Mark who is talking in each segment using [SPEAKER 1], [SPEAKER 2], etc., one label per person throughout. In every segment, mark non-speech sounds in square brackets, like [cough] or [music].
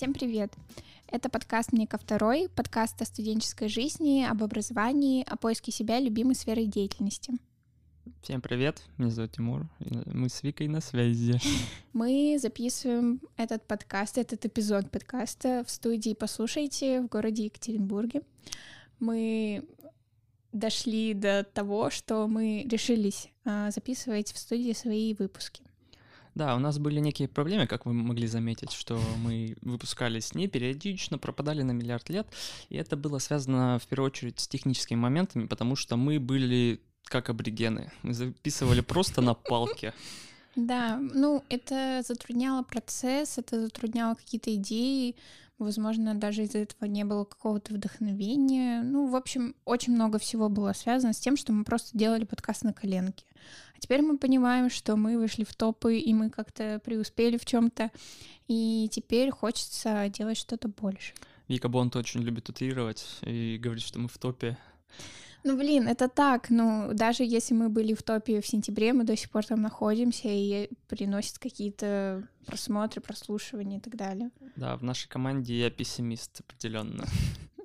[SPEAKER 1] Всем привет! Это подкаст «Мне ко второй», подкаст о студенческой жизни, об образовании, о поиске себя любимой сферой деятельности.
[SPEAKER 2] Всем привет, меня зовут Тимур, мы с Викой на связи. [laughs]
[SPEAKER 1] Мы записываем этот подкаст, этот эпизод подкаста в студии «Послушайте» в городе Екатеринбурге. Мы дошли до того, что мы решились а, записывать в студии свои выпуски.
[SPEAKER 2] Да, у нас были некие проблемы, как вы могли заметить, что мы выпускались не периодично, пропадали на миллиард лет, и это было связано в первую очередь с техническими моментами, потому что мы были как аборигены, мы записывали просто на палке.
[SPEAKER 1] Да, ну это затрудняло процесс, это затрудняло какие-то идеи, возможно, даже из-за этого не было какого-то вдохновения. Ну, в общем, очень много всего было связано с тем, что мы просто делали подкаст на коленке. Теперь мы понимаем, что мы вышли в топы, и мы как-то преуспели в чем-то, и теперь хочется делать что-то больше.
[SPEAKER 2] Вика Бонд очень любит утрировать и говорит, что мы в топе.
[SPEAKER 1] Ну, блин, это так. Ну, даже если мы были в топе в сентябре, мы до сих пор там находимся и приносит какие-то просмотры, прослушивания и так далее.
[SPEAKER 2] Да, в нашей команде я пессимист определенно.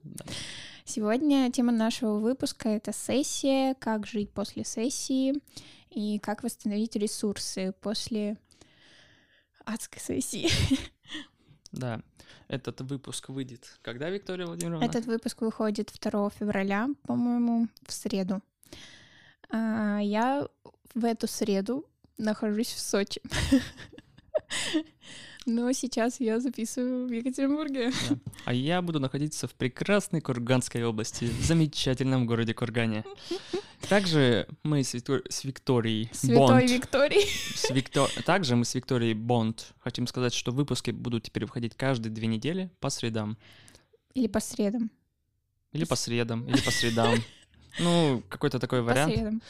[SPEAKER 2] [laughs]
[SPEAKER 1] Сегодня тема нашего выпуска — это сессия, как жить после сессии и как восстановить ресурсы после адской сессии.
[SPEAKER 2] Да, этот выпуск выйдет когда, Виктория Владимировна?
[SPEAKER 1] Этот выпуск выходит 2 февраля, по-моему, в среду. А, я в эту среду нахожусь в Сочи. [laughs] Но сейчас я записываю в Екатеринбурге. Да.
[SPEAKER 2] А я буду находиться в прекрасной Курганской области, в замечательном городе Кургане. [laughs] Также мы с, Виктор... с Викторией
[SPEAKER 1] Святой Бонд. Викторией.
[SPEAKER 2] С Виктор... Также мы с Викторией Бонд хотим сказать, что выпуски будут теперь выходить каждые две недели по средам.
[SPEAKER 1] Или по средам.
[SPEAKER 2] Или по средам, или по средам. [laughs] Ну, какой-то такой вариант. По средам.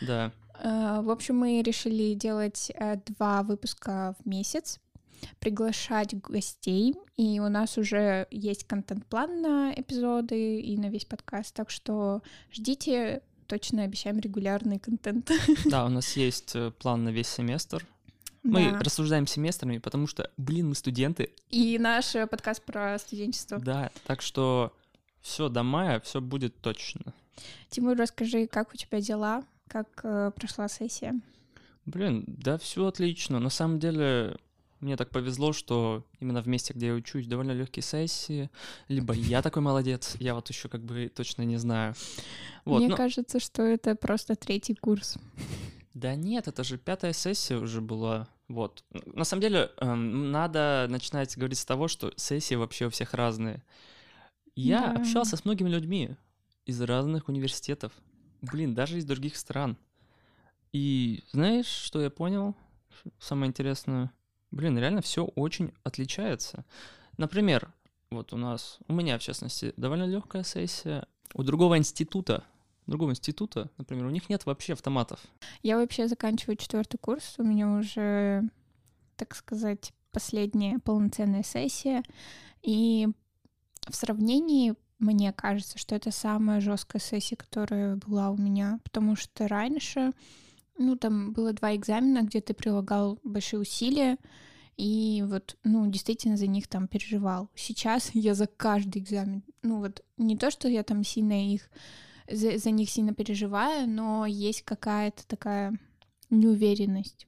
[SPEAKER 2] Да.
[SPEAKER 1] А, в общем, мы решили делать э, два выпуска в месяц, приглашать гостей, и у нас уже есть контент-план на эпизоды и на весь подкаст, так что ждите точно обещаем регулярный контент. [laughs]
[SPEAKER 2] Да, у нас [laughs] есть э, план на весь семестр. Мы да. рассуждаем семестрами, потому что, блин, мы студенты.
[SPEAKER 1] И наш э, подкаст про студенчество.
[SPEAKER 2] Да, так что все до мая, все будет точно.
[SPEAKER 1] Тимур, расскажи, как у тебя дела, как э, прошла сессия?
[SPEAKER 2] Блин, да, все отлично. На самом деле, мне так повезло, что именно в месте, где я учусь, довольно легкие сессии. Либо [laughs] я такой молодец, я вот еще как бы точно не знаю.
[SPEAKER 1] Вот, Мне но... кажется, что это просто третий курс.
[SPEAKER 2] Да нет, это же пятая сессия уже была. Вот. На самом деле, эм, надо начинать говорить с того, что сессии вообще у всех разные. Я да. общался с многими людьми из разных университетов. Блин, даже из других стран. И знаешь, что я понял? Самое интересное — блин, реально все очень отличается. Например, вот у нас, у меня в частности, довольно легкая сессия. У другого института, другого института, например, у них нет вообще автоматов.
[SPEAKER 1] Я вообще заканчиваю четвертый курс, у меня уже, так сказать, последняя полноценная сессия, и в сравнении мне кажется, что это самая жесткая сессия, которая была у меня, потому что раньше ну, там было два экзамена, где ты прилагал большие усилия, и вот, ну, действительно за них там переживал. Сейчас [laughs] я за каждый экзамен, ну, вот не то, что я там сильно их, за, за них сильно переживаю, но есть какая-то такая неуверенность.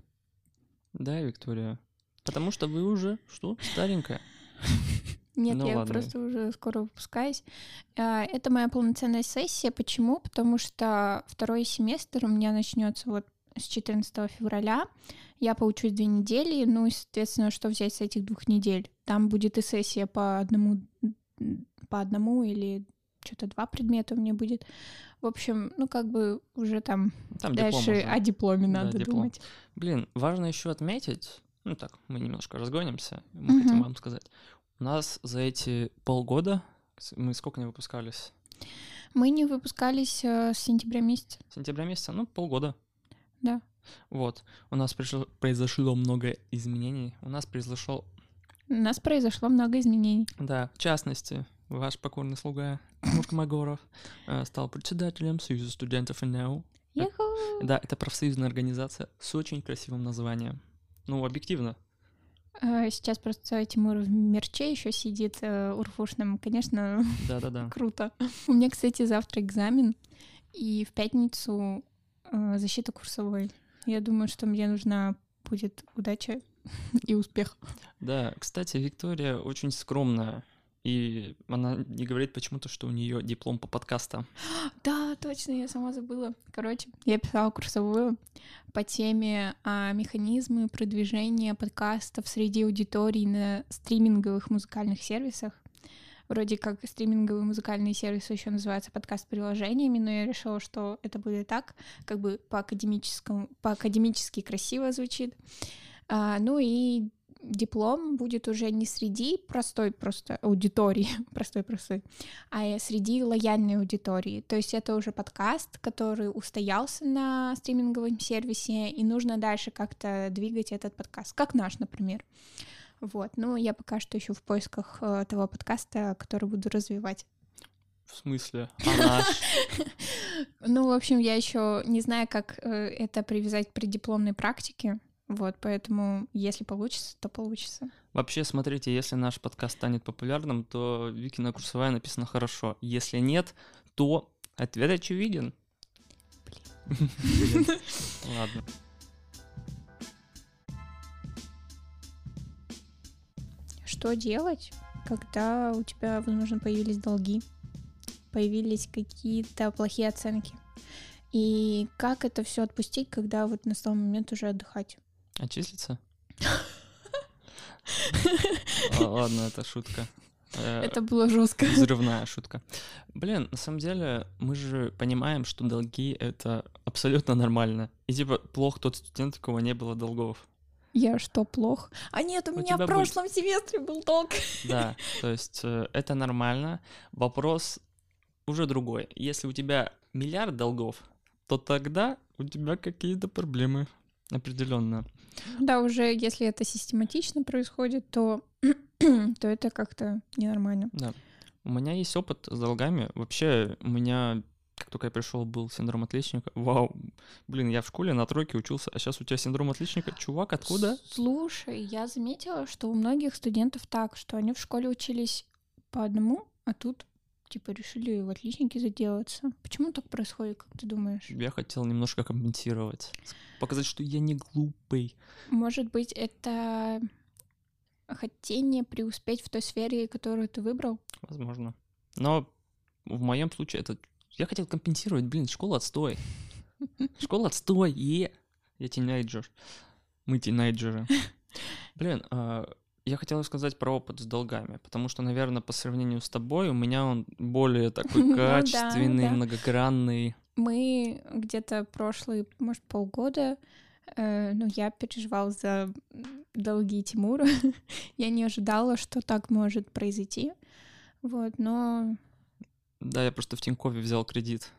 [SPEAKER 2] Да, Виктория. Потому что вы уже, что, старенькая? [laughs]
[SPEAKER 1] Нет, ну, я ладно. просто уже скоро выпускаюсь. А, это моя полноценная сессия. Почему? Потому что второй семестр у меня начнется вот с 14 февраля. Я поучусь две недели, ну и, соответственно, что взять с этих двух недель? Там будет и сессия по одному, по одному или что-то два предмета у меня будет. В общем, ну как бы уже там, там дальше уже. о дипломе да, надо диплом. думать.
[SPEAKER 2] Блин, важно еще отметить, ну так, мы немножко разгонимся, мы uh хотим вам сказать. У нас за эти полгода, мы сколько не выпускались?
[SPEAKER 1] Мы не выпускались э, с сентября месяца.
[SPEAKER 2] Сентября месяца, ну полгода.
[SPEAKER 1] Да.
[SPEAKER 2] Вот. У нас пришло, произошло много изменений. У нас произошло...
[SPEAKER 1] У нас произошло много изменений.
[SPEAKER 2] Да, в частности, ваш покорный слуга Мурка Магоров э, стал председателем Союза студентов НЭУ. Да, это профсоюзная организация с очень красивым названием. Ну, объективно.
[SPEAKER 1] А, сейчас просто Тимур в мерче еще сидит э, урфушным. Конечно,
[SPEAKER 2] Да-да-да. [laughs]
[SPEAKER 1] круто. У меня, кстати, завтра экзамен, и в пятницу э, защита курсовой. Я думаю, что мне нужна будет удача [laughs] и успех.
[SPEAKER 2] Да, кстати, Виктория очень скромная. И она не говорит почему-то, что у нее диплом по подкастам. [gasps]
[SPEAKER 1] Да, точно, я сама забыла. Короче, я писала курсовую по теме а, механизмы продвижения подкастов среди аудиторий на стриминговых музыкальных сервисах. Вроде как стриминговые музыкальные сервисы еще называются подкаст-приложениями, но я решила, что это будет так, как бы по академическому, по академически красиво звучит. А, ну и диплом будет уже не среди простой просто аудитории, [laughs] простой-простой, а среди лояльной аудитории. То есть это уже подкаст, который устоялся на стриминговом сервисе, и нужно дальше как-то двигать этот подкаст, как наш, например. Вот, ну, я пока что еще в поисках э, того подкаста, который буду развивать.
[SPEAKER 2] В смысле? А? [laughs]
[SPEAKER 1] Ну, в общем, я еще не знаю, как э, это привязать к преддипломной практике. Вот, поэтому, если получится, то получится.
[SPEAKER 2] Вообще, смотрите, если наш подкаст станет популярным, то Викина курсовая написана хорошо. Если нет, то ответ очевиден. Блин. [laughs] Ладно.
[SPEAKER 1] Что делать, когда у тебя, возможно, появились долги, появились какие-то плохие оценки? И как это все отпустить, когда вот настал момент уже отдыхать?
[SPEAKER 2] Отчислиться? [laughs] Ладно, это шутка.
[SPEAKER 1] Э, это было жестко.
[SPEAKER 2] Взрывная шутка. Блин, на самом деле, мы же понимаем, что долги — это абсолютно нормально. И типа плохо тот студент, у кого не было долгов.
[SPEAKER 1] Я что, плох? А нет, у, у меня в прошлом был... семестре был долг. [laughs]
[SPEAKER 2] Да, то есть э, это нормально. Вопрос уже другой. Если у тебя миллиард долгов, то тогда у тебя какие-то проблемы определенно.
[SPEAKER 1] Да, уже если это систематично происходит, то, [clears throat] то это как-то ненормально.
[SPEAKER 2] Да. У меня есть опыт с долгами. Вообще, у меня, как только я пришел, был синдром отличника. Вау, блин, я в школе на тройке учился, а сейчас у тебя синдром отличника. Чувак, откуда?
[SPEAKER 1] Слушай, я заметила, что у многих студентов так, что они в школе учились по одному, а тут типа решили в отличники заделаться. Почему так происходит, как ты думаешь?
[SPEAKER 2] Я хотел немножко компенсировать, показать, что я не глупый.
[SPEAKER 1] Может быть, это хотение преуспеть в той сфере, которую ты выбрал?
[SPEAKER 2] Возможно. Но в моем случае это я хотел компенсировать, блин, школа отстой. Школа отстой, е. Я тинейджер. Мы тинейджеры. Блин, а, я хотел сказать про опыт с долгами, потому что, наверное, по сравнению с тобой у меня он более такой [laughs] ну качественный, многогранный.
[SPEAKER 1] Мы где-то прошлые, может, полгода, э, ну, я переживал за долги Тимура. [laughs] я не ожидала, что так может произойти. Вот, но...
[SPEAKER 2] Да, я просто в Тинькове взял кредит.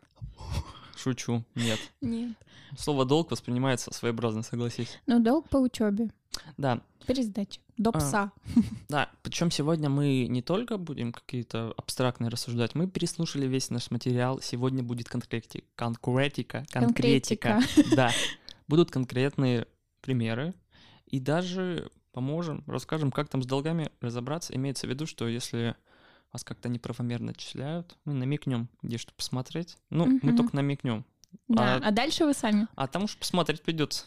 [SPEAKER 2] Шучу, нет.
[SPEAKER 1] Нет.
[SPEAKER 2] Слово долг воспринимается своеобразно, согласись.
[SPEAKER 1] Ну, долг по учебе.
[SPEAKER 2] Да.
[SPEAKER 1] Пересдача. До а, пса.
[SPEAKER 2] А, да, причем сегодня мы не только будем какие-то абстрактные рассуждать, мы переслушали весь наш материал. Сегодня будет конкретика. Конкретика. Конкретика. Да. Будут конкретные примеры. И даже поможем, расскажем, как там с долгами разобраться. Имеется в виду, что если вас как-то неправомерно отчисляют, мы намекнем, где что посмотреть. Ну, угу. мы только намекнем.
[SPEAKER 1] Да, а, а дальше вы сами.
[SPEAKER 2] А там уж посмотреть придется.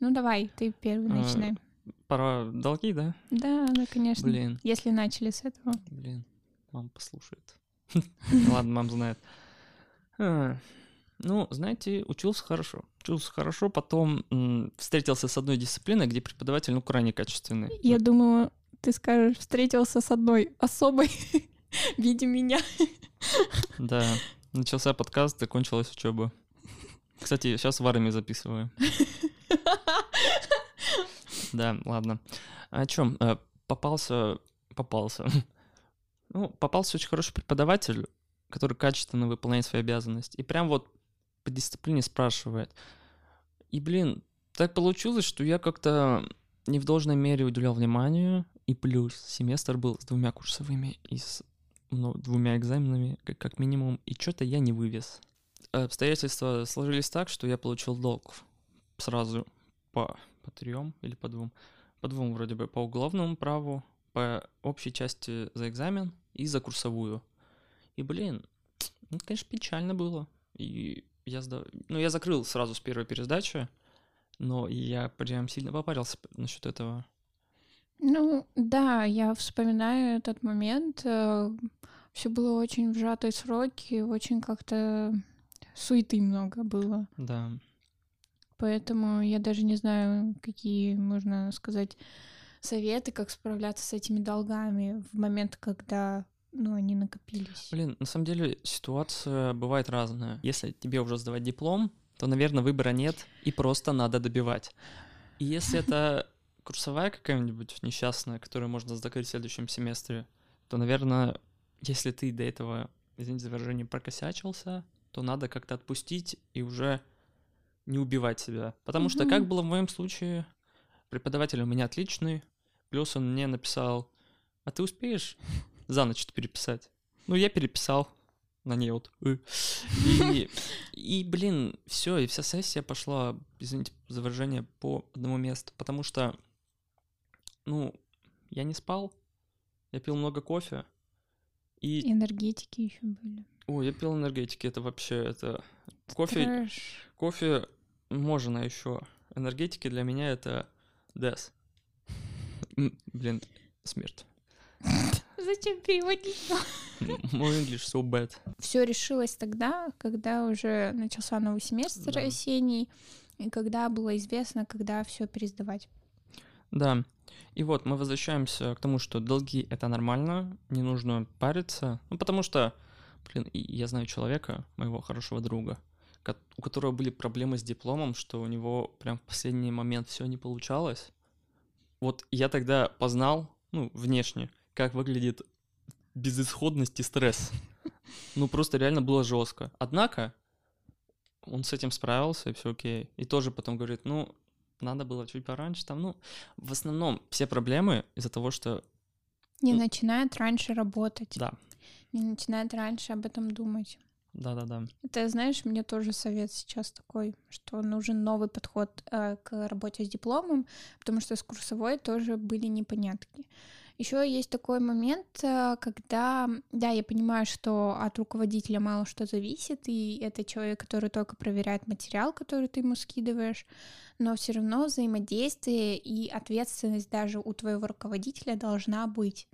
[SPEAKER 1] Ну давай, ты первый а, начинай.
[SPEAKER 2] Про долги, да?
[SPEAKER 1] Да, да, конечно. Блин. Если начали с этого.
[SPEAKER 2] Блин, мама послушает. [laughs] Ладно, мам знает. А, ну, знаете, учился хорошо. Учился хорошо, потом встретился с одной дисциплиной, где преподаватель, ну, крайне качественный.
[SPEAKER 1] Я думаю, ты скажешь, встретился с одной особой [laughs] в виде меня.
[SPEAKER 2] Да, начался подкаст, закончилась учеба. Кстати, сейчас в армии записываю. Да, ладно. О чем? Э, попался... Попался. Ну, попался очень хороший преподаватель, который качественно выполняет свои обязанности. И прям вот по дисциплине спрашивает. И, блин, так получилось, что я как-то не в должной мере уделял вниманию. И плюс семестр был с двумя курсовыми и с ну, двумя экзаменами, как, как минимум. И что-то я не вывез. Обстоятельства сложились так, что я получил долг сразу по, по трем или по двум. по двум вроде бы, по уголовному праву, по общей части за экзамен и за курсовую. И, блин, ну, конечно, печально было. И я сдав... Ну, я закрыл сразу с первой пересдачи, но я прям сильно попарился насчет этого.
[SPEAKER 1] Ну, да, я вспоминаю этот момент. Э, Все было очень в сжатые сроки, очень как-то суеты много было.
[SPEAKER 2] Да.
[SPEAKER 1] Поэтому я даже не знаю, какие, можно сказать, советы, как справляться с этими долгами в момент, когда ну, они накопились.
[SPEAKER 2] Блин, на самом деле ситуация бывает разная. Если тебе уже сдавать диплом, то, наверное, выбора нет, и просто надо добивать. И если это курсовая какая-нибудь несчастная, которую можно закрыть в следующем семестре, то, наверное, если ты до этого, извините за выражение, прокосячился, то надо как-то отпустить и уже не убивать себя. Потому что, как было в моем случае, преподаватель у меня отличный, плюс он мне написал, а ты успеешь за ночь переписать? Ну, я переписал на ней вот. «Э». И, и блин, все, и вся сессия пошла, извините за выражение, по одному месту, потому что, ну, я не спал, я пил много кофе,
[SPEAKER 1] и... Энергетики еще были.
[SPEAKER 2] О, я пил энергетики, это вообще, это... Кофе, Трэш. кофе можно еще. Энергетики для меня это death. Блин, смерть.
[SPEAKER 1] Зачем переводить?
[SPEAKER 2] Мой English so bad.
[SPEAKER 1] Все решилось тогда, когда уже начался новый семестр да. осенний, и когда было известно, когда все пересдавать.
[SPEAKER 2] Да. И вот мы возвращаемся к тому, что долги это нормально, не нужно париться. Ну, потому что, блин, я знаю человека, моего хорошего друга, у которого были проблемы с дипломом, что у него прям в последний момент все не получалось. Вот я тогда познал, ну, внешне, как выглядит безысходность и стресс. Ну, просто реально было жестко. Однако, он с этим справился, и все окей. И тоже потом говорит, ну, надо было чуть пораньше. Там, ну, в основном все проблемы из-за того, что...
[SPEAKER 1] Не начинает раньше работать.
[SPEAKER 2] Да.
[SPEAKER 1] Не начинает раньше об этом думать.
[SPEAKER 2] Да-да-да.
[SPEAKER 1] Это, знаешь, мне тоже совет сейчас такой, что нужен новый подход э, к работе с дипломом, потому что с курсовой тоже были непонятки. Еще есть такой момент, э, когда, да, я понимаю, что от руководителя мало что зависит, и это человек, который только проверяет материал, который ты ему скидываешь, но все равно взаимодействие и ответственность даже у твоего руководителя должна быть.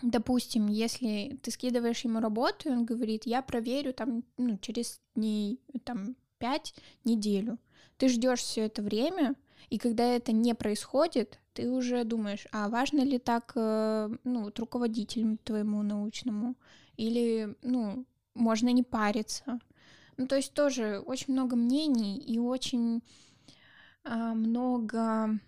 [SPEAKER 1] Допустим, если ты скидываешь ему работу, и он говорит, я проверю там ну, через дней там пять неделю. Ты ждешь все это время, и когда это не происходит, ты уже думаешь, а важно ли так, э, ну, вот руководителю твоему научному, или, ну, можно не париться. Ну, то есть тоже очень много мнений и очень а, много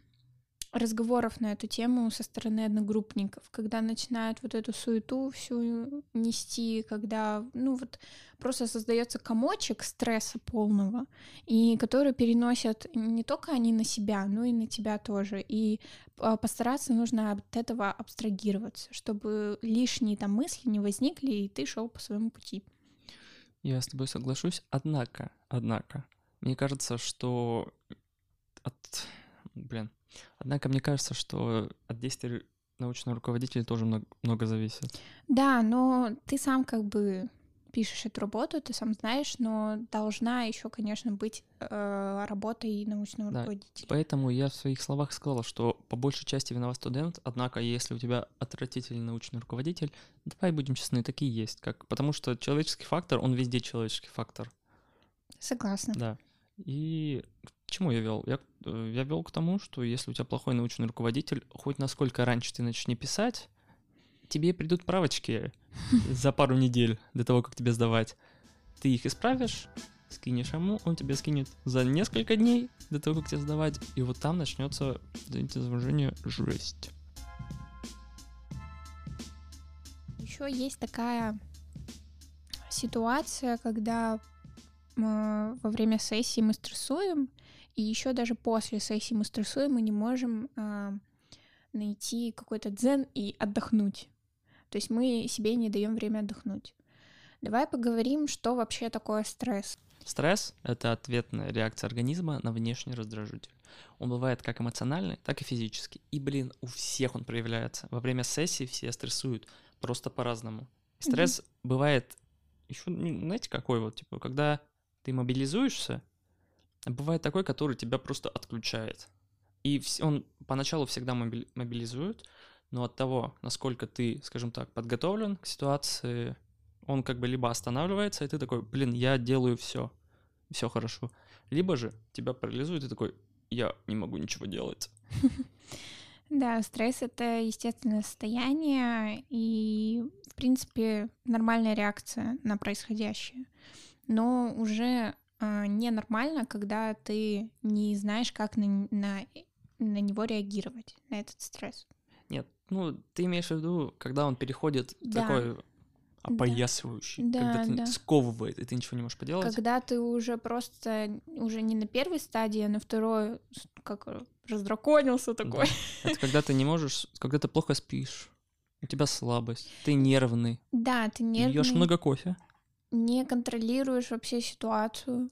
[SPEAKER 1] разговоров на эту тему со стороны одногруппников, когда начинают вот эту суету всю нести, когда, ну вот, просто создается комочек стресса полного, и который переносят не только они на себя, но и на тебя тоже. И а, постараться нужно от этого абстрагироваться, чтобы лишние там мысли не возникли, и ты шел по своему пути.
[SPEAKER 2] Я с тобой соглашусь, однако, однако, мне кажется, что от... Блин, Однако мне кажется, что от действий научного руководителя тоже много, много зависит.
[SPEAKER 1] Да, но ты сам как бы пишешь эту работу, ты сам знаешь, но должна еще, конечно, быть э, работа и научного да, руководителя.
[SPEAKER 2] Поэтому я в своих словах сказала, что по большей части виноват студент, однако если у тебя отвратительный научный руководитель, давай будем честны, такие есть, как, потому что человеческий фактор, он везде человеческий фактор.
[SPEAKER 1] Согласна.
[SPEAKER 2] Да. И чему я вел? Я, э, я вел к тому, что если у тебя плохой научный руководитель, хоть насколько раньше ты начнешь писать, тебе придут правочки [laughs] за пару недель до того, как тебе сдавать. Ты их исправишь, скинешь ему, он тебе скинет за несколько дней до того, как тебе сдавать, и вот там начнется, извините за выражение, жесть.
[SPEAKER 1] Еще есть такая ситуация, когда во время сессии мы стрессуем, и еще даже после сессии мы стрессуем, мы не можем э, найти какой-то дзен и отдохнуть. То есть мы себе не даем время отдохнуть. Давай поговорим, что вообще такое стресс.
[SPEAKER 2] Стресс — это ответная реакция организма на внешний раздражитель. Он бывает как эмоциональный, так и физический. И, блин, у всех он проявляется. Во время сессии все стрессуют просто по-разному. Стресс mm-hmm. бывает еще, знаете, какой вот, типа, когда ты мобилизуешься, бывает такой, который тебя просто отключает. И он поначалу всегда мобилизует, но от того, насколько ты, скажем так, подготовлен к ситуации, он как бы либо останавливается, и ты такой, блин, я делаю все, все хорошо. Либо же тебя парализует, и такой, я не могу ничего делать. [laughs]
[SPEAKER 1] Да, стресс — это естественное состояние и, в принципе, нормальная реакция на происходящее. Но уже ненормально, когда ты не знаешь, как на, на, на него реагировать, на этот стресс.
[SPEAKER 2] Нет, ну, ты имеешь в виду, когда он переходит да. такой опоясывающий, да, когда ты да. сковывает, и ты ничего не можешь поделать.
[SPEAKER 1] Когда ты уже просто уже не на первой стадии, а на второй, как раздраконился такой.
[SPEAKER 2] Да. [laughs] Это когда ты не можешь, когда ты плохо спишь, у тебя слабость, ты нервный.
[SPEAKER 1] Да, ты нервный.
[SPEAKER 2] Пьешь много кофе.
[SPEAKER 1] Не контролируешь вообще ситуацию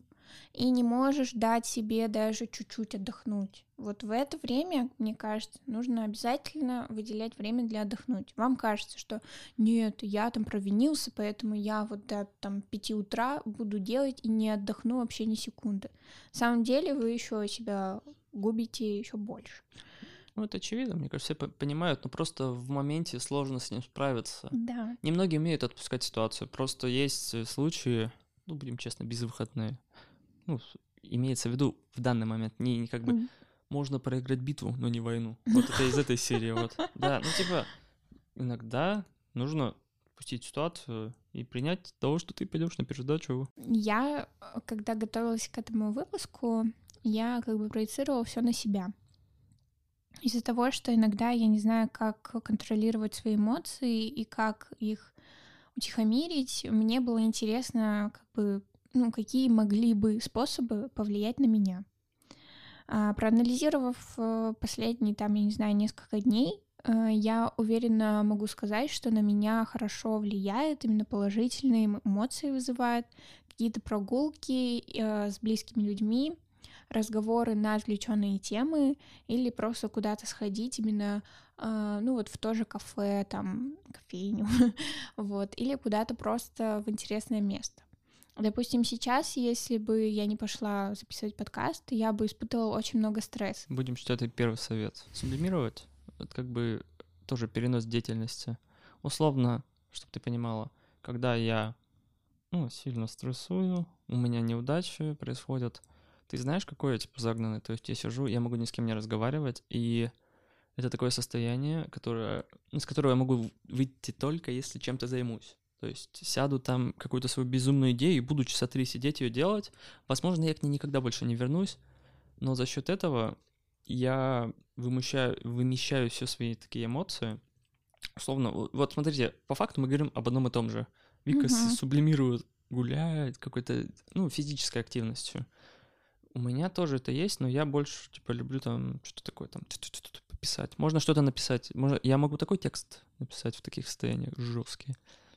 [SPEAKER 1] и не можешь дать себе даже чуть-чуть отдохнуть. Вот в это время, мне кажется, нужно обязательно выделять время для отдохнуть. Вам кажется, что нет, я там провинился, поэтому я вот до там 5 утра буду делать и не отдохну вообще ни секунды. На самом деле вы еще себя губите еще больше.
[SPEAKER 2] Ну, это очевидно, мне кажется, все понимают, но просто в моменте сложно с ним справиться.
[SPEAKER 1] Да.
[SPEAKER 2] Немногие умеют отпускать ситуацию. Просто есть случаи, ну, будем честно, безвыходные. Ну, имеется в виду в данный момент. Не, не как бы mm. можно проиграть битву, но не войну. [laughs] Вот это из этой серии. Вот. Да, ну типа иногда нужно пустить ситуацию и принять того, что ты пойдешь на передачу.
[SPEAKER 1] Я, когда готовилась к этому выпуску, я как бы проецировала все на себя. Из-за того, что иногда я не знаю, как контролировать свои эмоции и как их утихомирить, мне было интересно, как бы, ну, какие могли бы способы повлиять на меня. А, проанализировав э, последние, там, я не знаю, несколько дней, э, я уверенно могу сказать, что на меня хорошо влияет, именно положительные эмоции вызывает, какие-то прогулки э, с близкими людьми, разговоры на отвлеченные темы или просто куда-то сходить именно, э, ну вот в то же кафе, там, кофейню, [laughs] вот, или куда-то просто в интересное место. Допустим, сейчас, если бы я не пошла записывать подкаст, я бы испытывала очень много стресса.
[SPEAKER 2] Будем считать это первый совет. Сублимировать — это как бы тоже перенос деятельности. Условно, чтобы ты понимала, когда я ну, сильно стрессую, у меня неудачи происходят — ты знаешь, какой я, типа, загнанный? То есть я сижу, я могу ни с кем не разговаривать, и это такое состояние, которое, ну, с которого я могу выйти только, если чем-то займусь. То есть сяду там какую-то свою безумную идею и буду часа три сидеть ее делать. Возможно, я к ней никогда больше не вернусь, но за счет этого я вымещаю, вымещаю все свои такие эмоции. Условно, вот смотрите, по факту мы говорим об одном и том же. Вика uh-huh. сублимирует, гуляет какой-то, ну, физической активностью. У меня тоже это есть, но я больше, типа, люблю там что-то такое, там, пописать. Можно что-то написать. Можно... Я могу такой текст написать в таких состояниях жесткие.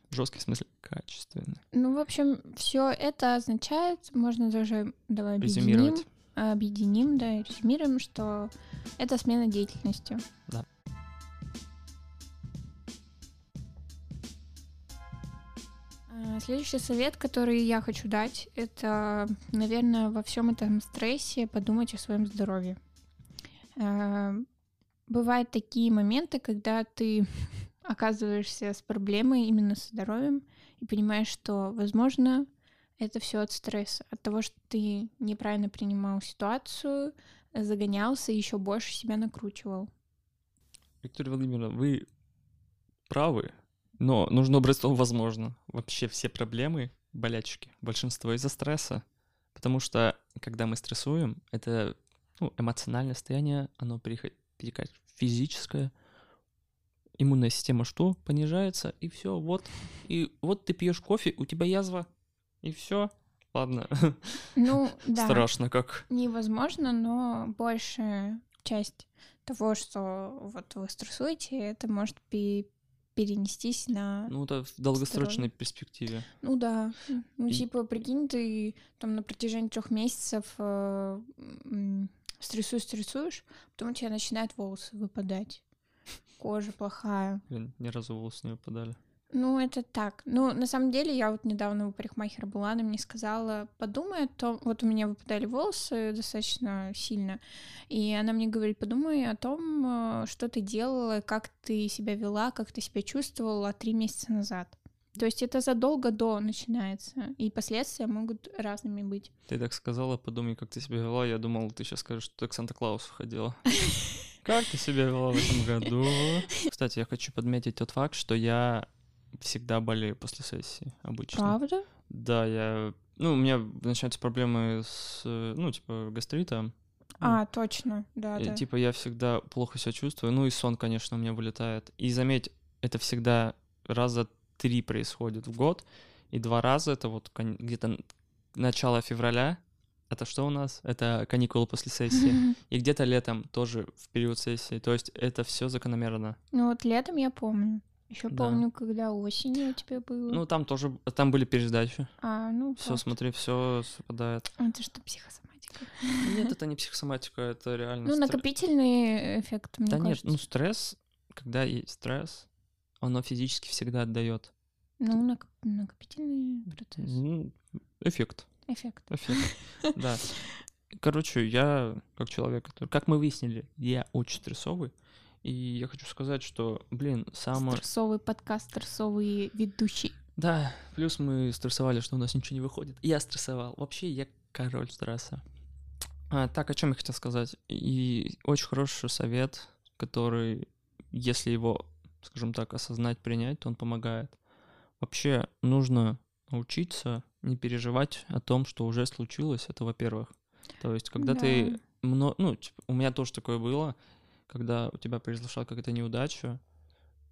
[SPEAKER 2] Жесткий в смысле качественный.
[SPEAKER 1] Ну, в общем, все это означает, можно даже давай объединим, объединим, да, резюмируем, что это смена деятельности.
[SPEAKER 2] Да.
[SPEAKER 1] Следующий совет, который я хочу дать, это, наверное, во всем этом стрессе подумать о своем здоровье. Э, бывают такие моменты, когда ты [laughs] оказываешься с проблемой именно со здоровьем и понимаешь, что, возможно, это все от стресса, от того, что ты неправильно принимал ситуацию, загонялся и еще больше себя накручивал.
[SPEAKER 2] Виктория Владимировна, вы правы, но нужно убрать слово «возможно». Вообще все проблемы, болячки, большинство из-за стресса. Потому что, когда мы стрессуем, это ну, эмоциональное состояние, оно перекает в физическое, иммунная система что? Понижается, и все, вот. И вот ты пьешь кофе, у тебя язва, и все. Ладно.
[SPEAKER 1] Ну, [laughs] да.
[SPEAKER 2] Страшно как.
[SPEAKER 1] Невозможно, но большая часть того, что вот вы стрессуете, это может перенестись на...
[SPEAKER 2] Ну, это в долгосрочной здоровье. перспективе.
[SPEAKER 1] Ну да. Ну, и... типа, прикинь, ты там на протяжении трех месяцев э, стрессуешь, стрессуешь, потом у тебя начинают волосы выпадать. Кожа плохая.
[SPEAKER 2] Блин, ни разу волосы не выпадали.
[SPEAKER 1] Ну, это так. Ну, на самом деле, я вот недавно у парикмахера была, она мне сказала, подумай о том, вот у меня выпадали волосы достаточно сильно, и она мне говорит, подумай о том, э, что ты делала, как ты себя вела, как ты себя чувствовала три месяца назад. То есть это задолго до начинается, и последствия могут разными быть.
[SPEAKER 2] Ты так сказала, подумай, как ты себя вела, я думал, ты сейчас скажешь, что ты к Санта-Клаусу ходила. [laughs] Как ты себя вела в этом году? Кстати, я хочу подметить тот факт, что я всегда болею после сессии обычно.
[SPEAKER 1] Правда?
[SPEAKER 2] Да, я... Ну, у меня начинаются проблемы с, ну, типа, гастритом.
[SPEAKER 1] А, ну, точно, да,
[SPEAKER 2] и,
[SPEAKER 1] да.
[SPEAKER 2] Типа я всегда плохо себя чувствую, ну и сон, конечно, у меня вылетает. И заметь, это всегда раза три происходит в год, и два раза это вот где-то начало февраля, это что у нас? Это каникулы после сессии. [laughs] И где-то летом тоже в период сессии. То есть это все закономерно.
[SPEAKER 1] Ну вот летом я помню. Еще да. помню, когда осенью у тебя было.
[SPEAKER 2] Ну, там тоже, там были пересдачи.
[SPEAKER 1] А, ну,
[SPEAKER 2] Все, смотри, все совпадает.
[SPEAKER 1] Это что, психосоматика?
[SPEAKER 2] Нет, [laughs] это не психосоматика, это реально
[SPEAKER 1] Ну, стр... накопительный эффект, мне
[SPEAKER 2] да
[SPEAKER 1] кажется.
[SPEAKER 2] нет, ну, стресс, когда есть стресс, оно физически всегда отдает.
[SPEAKER 1] Ну, нак... накопительный процесс.
[SPEAKER 2] Ну, эффект.
[SPEAKER 1] Эффект.
[SPEAKER 2] Эффект, [laughs] да. Короче, я как человек, который, как мы выяснили, я очень стрессовый, и я хочу сказать, что, блин, самое...
[SPEAKER 1] Стрессовый подкаст, стрессовый ведущий.
[SPEAKER 2] Да, плюс мы стрессовали, что у нас ничего не выходит. Я стрессовал. Вообще, я король стресса. А, так, о чем я хотел сказать? И очень хороший совет, который, если его, скажем так, осознать, принять, то он помогает. Вообще, нужно научиться не переживать о том, что уже случилось, это во-первых. То есть, когда да. ты... Мно... Ну, типа, у меня тоже такое было когда у тебя произошла какая-то неудача,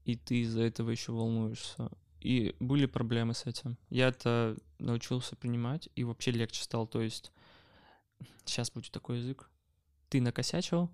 [SPEAKER 2] и ты из-за этого еще волнуешься. И были проблемы с этим. Я это научился принимать, и вообще легче стал. То есть сейчас будет такой язык. Ты накосячил,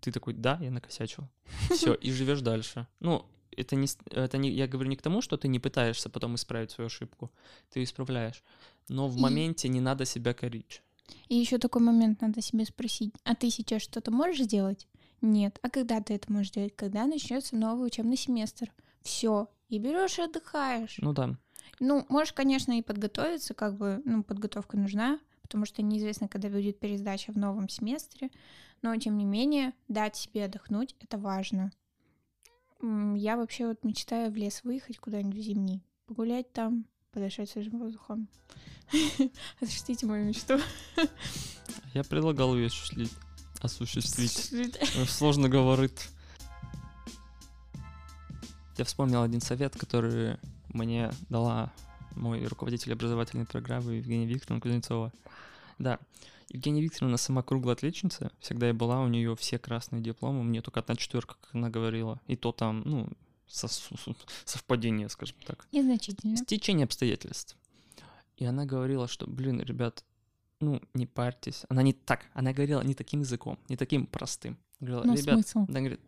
[SPEAKER 2] ты такой, да, я накосячил. Все, и [laughs] живешь дальше. Ну, это не, это не, я говорю не к тому, что ты не пытаешься потом исправить свою ошибку, ты исправляешь. Но в и... моменте не надо себя корить.
[SPEAKER 1] И еще такой момент надо себе спросить, а ты сейчас что-то можешь сделать? Нет. А когда ты это можешь делать? Когда начнется новый учебный семестр. Все. И берешь и отдыхаешь.
[SPEAKER 2] Ну да.
[SPEAKER 1] Ну, можешь, конечно, и подготовиться, как бы, ну, подготовка нужна, потому что неизвестно, когда будет пересдача в новом семестре, но, тем не менее, дать себе отдохнуть — это важно. Я вообще вот мечтаю в лес выехать куда-нибудь в зимний, погулять там, подышать свежим воздухом. [laughs] Осуществите мою мечту.
[SPEAKER 2] Я предлагал ее осуществить осуществить. Сложно говорить. Я вспомнил один совет, который мне дала мой руководитель образовательной программы Евгения Викторовна Кузнецова. Да, Евгения Викторовна сама круглая отличница, всегда и была, у нее все красные дипломы, мне только одна четверка, как она говорила, и то там, ну, со совпадение, скажем так.
[SPEAKER 1] Незначительно.
[SPEAKER 2] Стечение обстоятельств. И она говорила, что, блин, ребят, ну, не парьтесь. Она не так, она говорила не таким языком, не таким простым. Говорила,
[SPEAKER 1] Но
[SPEAKER 2] ребят,
[SPEAKER 1] смысл?
[SPEAKER 2] она говорит,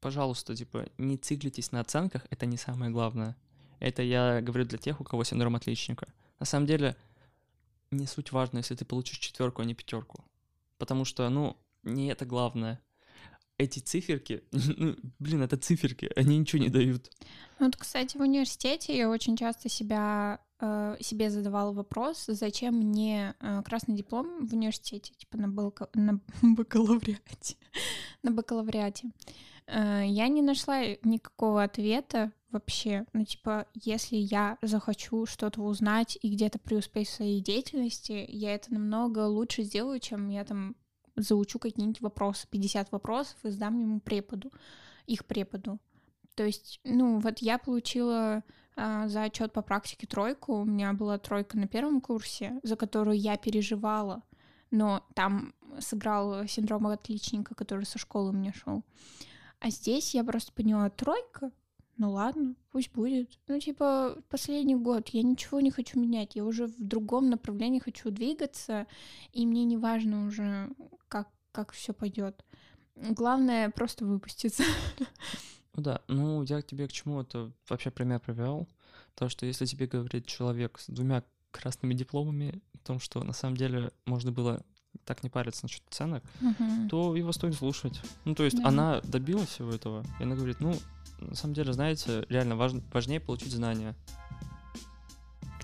[SPEAKER 2] пожалуйста, типа, не циклитесь на оценках, это не самое главное. Это я говорю для тех, у кого синдром отличника. На самом деле, не суть важно, если ты получишь четверку, а не пятерку. Потому что, ну, не это главное. Эти циферки, [laughs] ну, блин, это циферки, они ничего не дают.
[SPEAKER 1] Вот, кстати, в университете я очень часто себя себе задавала вопрос, зачем мне э, красный диплом в университете, типа на, балка... на [laughs] бакалавриате. [laughs] на бакалавриате. Э, я не нашла никакого ответа вообще. Ну, типа, если я захочу что-то узнать и где-то преуспеть в своей деятельности, я это намного лучше сделаю, чем я там заучу какие-нибудь вопросы, 50 вопросов и сдам ему преподу, их преподу. То есть, ну, вот я получила за отчет по практике тройку. У меня была тройка на первом курсе, за которую я переживала, но там сыграл синдром отличника, который со школы меня шел. А здесь я просто поняла, тройка, ну ладно, пусть будет. Ну, типа, последний год, я ничего не хочу менять, я уже в другом направлении хочу двигаться, и мне не важно уже, как, как все пойдет. Главное просто выпуститься. [laughs]
[SPEAKER 2] Ну да, ну я к тебе к чему это вообще пример привел. То, что если тебе говорит человек с двумя красными дипломами о том, что на самом деле можно было так не париться насчет оценок,
[SPEAKER 1] Мгм.
[SPEAKER 2] то его стоит слушать. Ну, то есть
[SPEAKER 1] Да.
[SPEAKER 2] она добилась всего этого, и она говорит, ну, на самом деле, знаете, реально важн- важнее получить знания.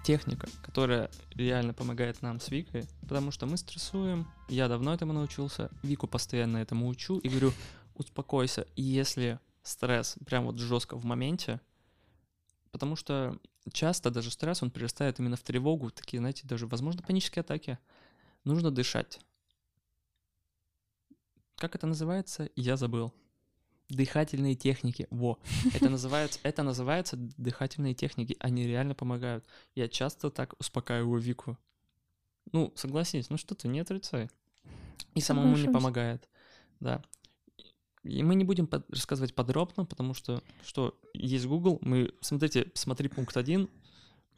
[SPEAKER 2] Техника, которая реально помогает нам с Викой, потому что мы стрессуем, я давно этому научился, Вику постоянно этому учу и говорю, успокойся, и если стресс прям вот жестко в моменте, потому что часто даже стресс, он перерастает именно в тревогу, такие, знаете, даже, возможно, панические атаки. Нужно дышать. Как это называется? Я забыл. Дыхательные техники. Во. Это [laughs] называется, это называется дыхательные техники. Они реально помогают. Я часто так успокаиваю Вику. Ну, согласись, ну что ты, не отрицай. И самому не помогает. Да. И мы не будем под- рассказывать подробно, потому что, что есть Google. Мы, смотрите, смотри пункт один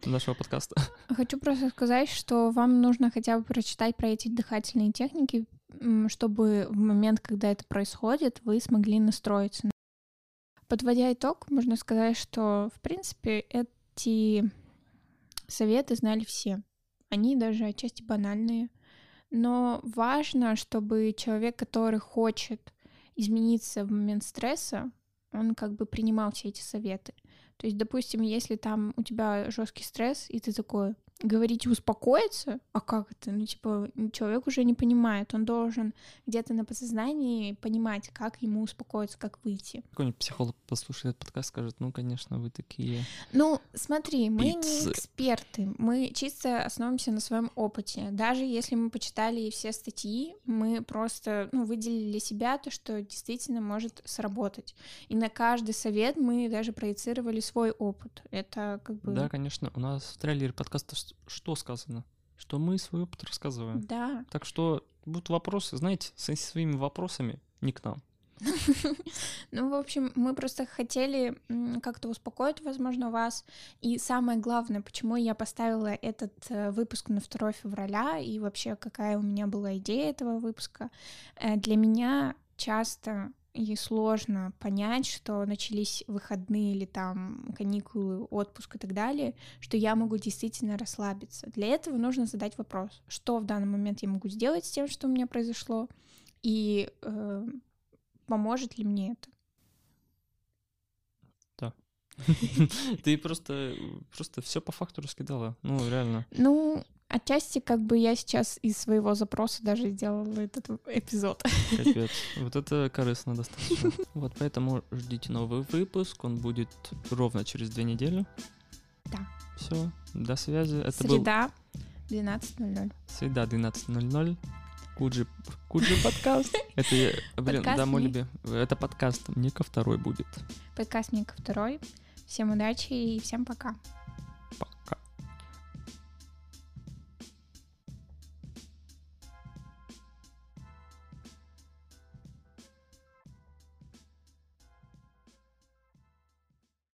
[SPEAKER 2] нашего подкаста.
[SPEAKER 1] Хочу просто сказать, что вам нужно хотя бы прочитать про эти дыхательные техники, чтобы в момент, когда это происходит, вы смогли настроиться. Подводя итог, можно сказать, что, в принципе, эти советы знали все. Они даже отчасти банальные. Но важно, чтобы человек, который хочет измениться в момент стресса, он как бы принимал все эти советы. То есть, допустим, если там у тебя жесткий стресс, и ты такой, говорите успокоиться, а как это? Ну, типа, человек уже не понимает, он должен где-то на подсознании понимать, как ему успокоиться, как выйти.
[SPEAKER 2] Какой-нибудь психолог послушает этот подкаст, скажет, ну, конечно, вы такие...
[SPEAKER 1] Ну, смотри, мы
[SPEAKER 2] Пиццы.
[SPEAKER 1] не эксперты, мы чисто основываемся на своем опыте. Даже если мы почитали все статьи, мы просто ну, выделили для себя то, что действительно может сработать. И на каждый совет мы даже проецировали свой опыт. Это как бы...
[SPEAKER 2] Да, конечно, у нас в трейлере подкаста с- что сказано? Что мы свой опыт рассказываем.
[SPEAKER 1] Да.
[SPEAKER 2] Так что будут вопросы, знаете, со своими вопросами не к нам. [laughs]
[SPEAKER 1] Ну, в общем, мы просто хотели как-то успокоить, возможно, вас. И самое главное, почему я поставила этот э, выпуск на 2 февраля и вообще какая у меня была идея этого выпуска. Э, Для меня часто и сложно понять, что начались выходные или там каникулы, отпуск и так далее, что я могу действительно расслабиться. Для этого нужно задать вопрос, что в данный момент я могу сделать с тем, что у меня произошло, и э, поможет ли мне это. [laughs]
[SPEAKER 2] Ты просто, просто все по факту раскидала. Ну, реально.
[SPEAKER 1] Ну, отчасти как бы я сейчас из своего запроса даже сделала этот эпизод.
[SPEAKER 2] Капец. [laughs] Вот это корыстно достаточно. [laughs] Вот поэтому ждите новый выпуск. Он будет ровно через две недели.
[SPEAKER 1] Да.
[SPEAKER 2] Все. До связи. Это был
[SPEAKER 1] Среда, 12.00.
[SPEAKER 2] Среда 12.00. Куджи, Куджи [laughs] подкаст. Это, я- блин,
[SPEAKER 1] Подкаст
[SPEAKER 2] да, мой. Это подкаст. Ко второй будет.
[SPEAKER 1] Подкаст Ника второй. Всем удачи и всем пока.